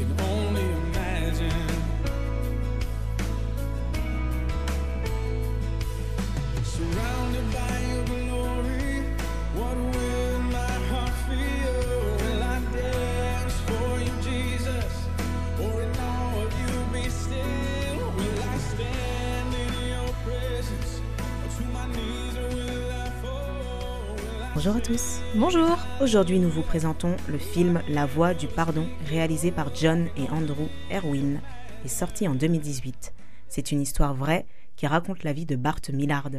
Can Bonjour à tous. Bonjour Aujourd'hui, nous vous présentons le film La Voix du Pardon, réalisé par John et Andrew Erwin et sorti en 2018. C'est une histoire vraie qui raconte la vie de Bart Millard.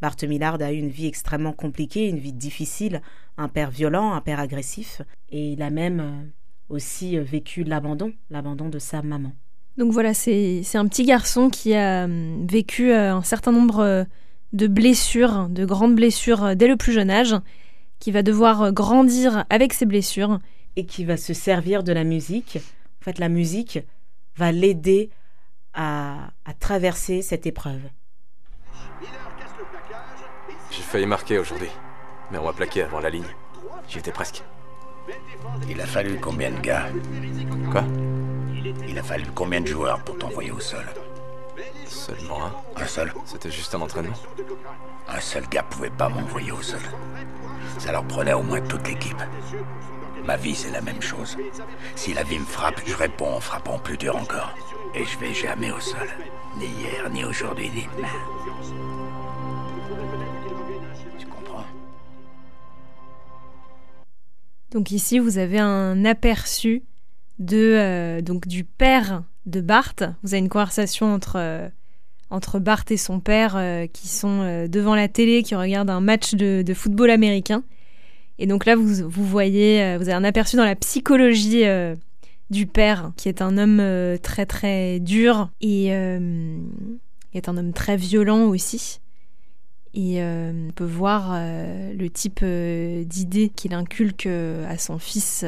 Bart Millard a eu une vie extrêmement compliquée, une vie difficile, un père violent, un père agressif, et il a même euh, aussi euh, vécu l'abandon, l'abandon de sa maman. Donc voilà, c'est un petit garçon qui a hum, vécu euh, un certain nombre de blessures, de grandes blessures euh, dès le plus jeune âge, qui va devoir euh, grandir avec ces blessures. et qui va se servir de la musique. En fait, la musique va l'aider à, à traverser cette épreuve. J'ai failli marquer aujourd'hui, mais on m'a plaqué avant la ligne. J'y étais presque. Il a fallu combien de gars? Quoi? Il a fallu combien de joueurs pour t'envoyer au sol? Seulement un Un seul C'était juste un entraînement. Un seul gars pouvait pas m'envoyer au sol. Ça leur prenait au moins toute l'équipe. Ma vie, c'est la même chose. Si la vie me frappe, je réponds en frappant plus dur encore. Et je vais jamais au sol. Ni hier, ni aujourd'hui, ni demain. Tu comprends? Donc ici, vous avez un aperçu de euh, donc du père de Bart. Vous avez une conversation entre euh, entre Bart et son père euh, qui sont euh, devant la télé, qui regardent un match de, football américain. Et donc là, vous, vous voyez, euh, vous avez un aperçu dans la psychologie du père, qui est un homme très très dur et est un homme très violent aussi. Et on peut voir le type d'idées qu'il inculque à son fils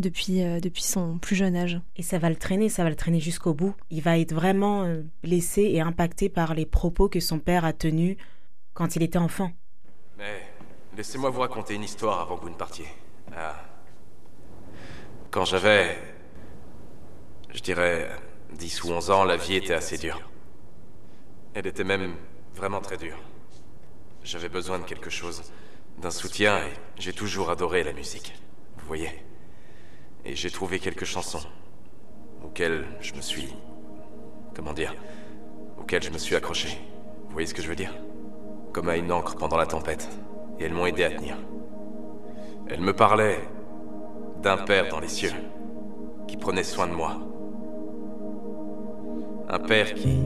depuis, euh, depuis son plus jeune âge. Et ça va le traîner, ça va le traîner jusqu'au bout. Il va être vraiment euh, blessé et impacté par les propos que son père a tenus quand il était enfant. Mais laissez-moi vous raconter une histoire avant que vous ne partiez. Ah. Quand j'avais. Je dirais. 10 ou 11 ans, la vie était assez dure. Elle était même vraiment très dure. J'avais besoin de quelque chose, d'un soutien, et j'ai toujours adoré la musique. Vous voyez Et j'ai trouvé quelques chansons auxquelles je me suis. Comment dire Auxquelles je me suis accroché. Vous voyez ce que je veux dire? Comme à une encre pendant la tempête. Et elles m'ont aidé à tenir. Elles me parlaient d'un père dans les cieux qui prenait soin de moi. Un père qui.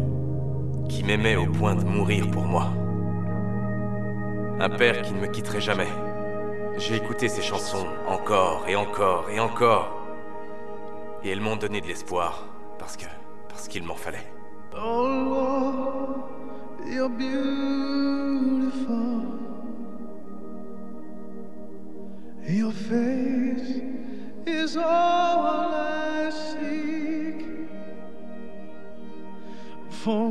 qui m'aimait au point de mourir pour moi. Un père qui ne me quitterait jamais. J'ai écouté ces chansons encore et encore et encore. Et elles m'ont donné de l'espoir parce que. parce qu'il m'en fallait. Oh Lord, you're beautiful. Your face is all I seek. For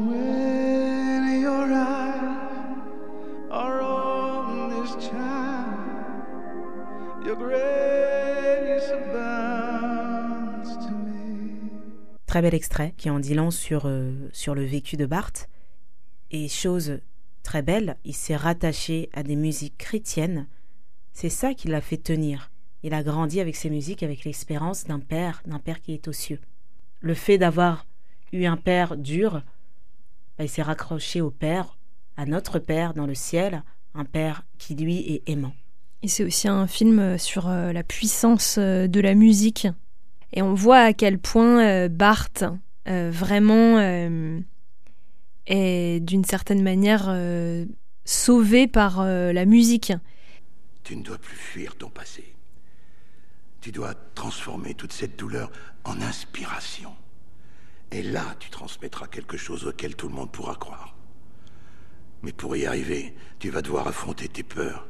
Très bel extrait qui en dit long sur, euh, sur le vécu de Bart. Et chose très belle, il s'est rattaché à des musiques chrétiennes. C'est ça qui l'a fait tenir. Il a grandi avec ces musiques, avec l'espérance d'un père, d'un père qui est aux cieux. Le fait d'avoir eu un père dur, bah, il s'est raccroché au père, à notre père dans le ciel, un père qui lui est aimant. Et c'est aussi un film sur euh, la puissance euh, de la musique Et on voit à quel point euh, Bart euh, vraiment euh, est d'une certaine manière sauvé par la musique. Tu ne dois plus fuir ton passé. Tu dois transformer toute cette douleur en inspiration. Et là, tu transmettras quelque chose auquel tout le monde pourra croire. Mais pour y arriver, tu vas devoir affronter tes peurs.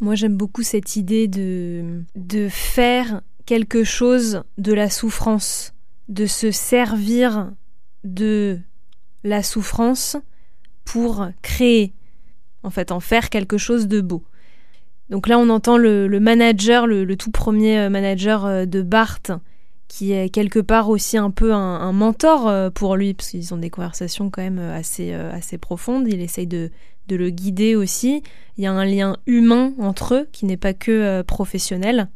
Moi, j'aime beaucoup cette idée de, de faire quelque chose de la souffrance, de se servir de la souffrance pour créer, en fait, en faire quelque chose de beau. Donc là, on entend le, manager, le, tout premier euh, manager euh, de Bart, qui est quelque part aussi un peu un, un mentor euh, pour lui, parce qu'ils ont des conversations quand même assez, assez profondes. Il essaye de, de le guider aussi. Il y a un lien humain entre eux qui n'est pas que professionnel.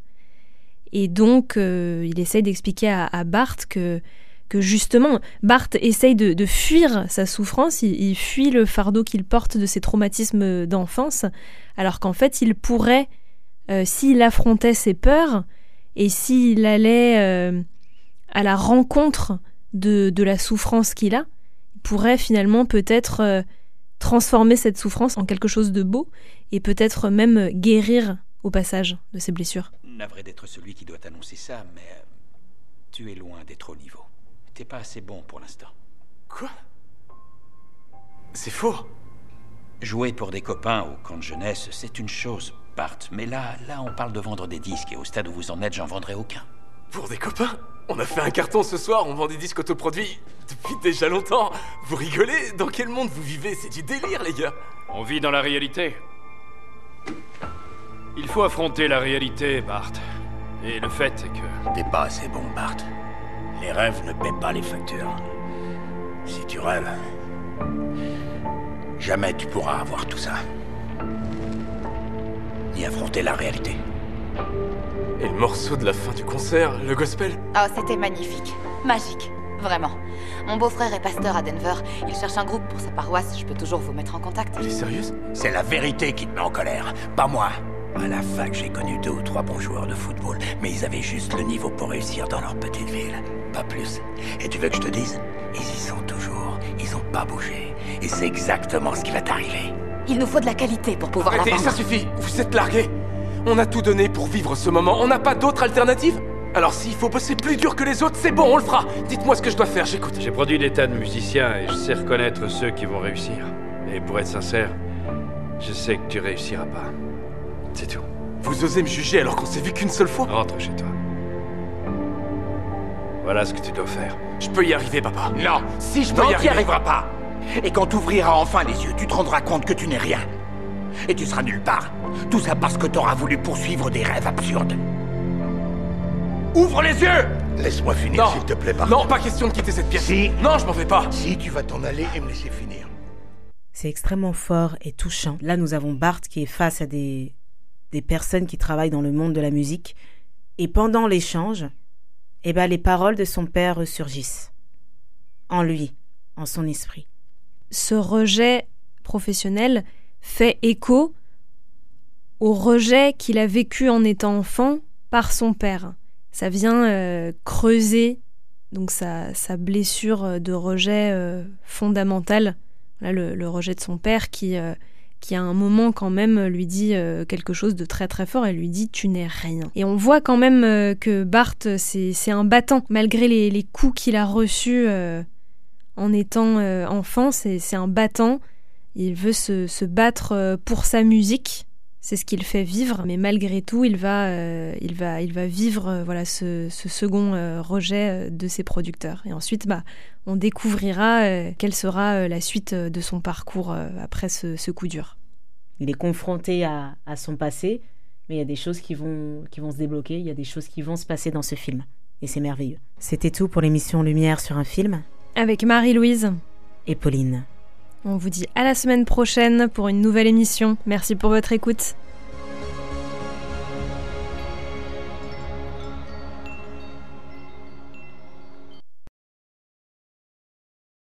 Et donc, euh, il essaye d'expliquer à, à Bart que, que justement, Bart essaye de, fuir sa souffrance, il, fuit le fardeau qu'il porte de ses traumatismes d'enfance, alors qu'en fait, il pourrait, euh, s'il affrontait ses peurs, et s'il allait euh, à la rencontre de, de la souffrance qu'il a, il pourrait finalement peut-être transformer cette souffrance en quelque chose de beau, et peut-être même guérir au passage de ses blessures. Navré d'être celui qui doit annoncer ça, mais euh, tu es loin d'être au niveau. T'es pas assez bon pour l'instant. Quoi? C'est faux. Jouer pour des copains au camp de jeunesse, c'est une chose, Bart. Mais là, là, on parle de vendre des disques et au stade où vous en êtes, j'en vendrai aucun. Pour des copains? On a fait un carton ce soir, on vend des disques autoproduits depuis déjà longtemps. Vous rigolez? Dans quel monde vous vivez? C'est du délire, les gars. On vit dans la réalité. Il faut affronter la réalité, Bart. Et le fait est que... T'es pas assez bon, Bart. Les rêves ne paient pas les factures. Si tu rêves, jamais tu pourras avoir tout ça. Ni affronter la réalité. Et le morceau de la fin du concert, le gospel? Oh, c'était magnifique. Magique. Vraiment. Mon beau-frère est pasteur à Denver. Il cherche un groupe pour sa paroisse. Je peux toujours vous mettre en contact. Elle est sérieuse? C'est la vérité qui te met en colère, pas moi. À la fac, j'ai connu deux ou trois bons joueurs de football, mais ils avaient juste le niveau pour réussir dans leur petite ville. Pas plus. Et tu veux que je te dise? Ils y sont toujours. Ils ont pas bougé. Et c'est exactement ce qui va t'arriver. Il nous faut de la qualité pour pouvoir la Arrêtez, vendre. ça suffit Vous êtes largués On a tout donné pour vivre ce moment, on n'a pas d'autre alternative? Alors s'il faut bosser plus dur que les autres, c'est bon, on le fera Dites-moi ce que je dois faire, j'écoute. J'ai produit des tas de musiciens et je sais reconnaître ceux qui vont réussir. Et pour être sincère, je sais que tu réussiras pas. C'est tout. Vous osez me juger alors qu'on s'est vu qu'une seule fois Rentre chez toi. Voilà ce que tu dois faire. Je peux y arriver, papa. Non Si je Non, peux y tu arriver arriveras pas. Et quand tu ouvriras enfin les yeux, tu te rendras compte que tu n'es rien. Et tu seras nulle part. Tout ça parce que t'auras voulu poursuivre des rêves absurdes. Ouvre les yeux Laisse-moi finir, Non. s'il te plaît, Bart. Non, pas question de quitter cette pièce. Si. Non, je m'en vais pas. Si tu vas t'en aller et me laisser finir. C'est extrêmement fort et touchant. Là, nous avons Bart qui est face à des, des personnes qui travaillent dans le monde de la musique. Et pendant l'échange, eh ben, les paroles de son père ressurgissent. En lui, en son esprit. ce rejet professionnel fait écho au rejet qu'il a vécu en étant enfant par son père. Ça vient euh, creuser donc sa, sa blessure de rejet euh, fondamentale, Là, le, le rejet de son père qui, euh, qui à un moment quand même lui dit euh, quelque chose de très très fort, elle lui dit tu n'es rien. Et on voit quand même euh, que Bart c'est un battant, malgré les, les coups qu'il a reçus euh, en étant enfant, c'est un battant. Il veut se, se battre pour sa musique. C'est ce qu'il fait vivre, mais malgré tout, il va, euh, il va, il va vivre euh, voilà ce, ce second euh, rejet de ses producteurs. Et ensuite, bah, on découvrira quelle sera la suite de son parcours après ce, ce coup dur. Il est confronté à, à son passé, mais il y a des choses qui vont, qui vont se débloquer, il y a des choses qui vont se passer dans ce film. Et c'est merveilleux. C'était tout pour l'émission Lumière sur un film. Avec Marie-Louise, Et Pauline. On vous dit à la semaine prochaine pour une nouvelle émission. Merci pour votre écoute.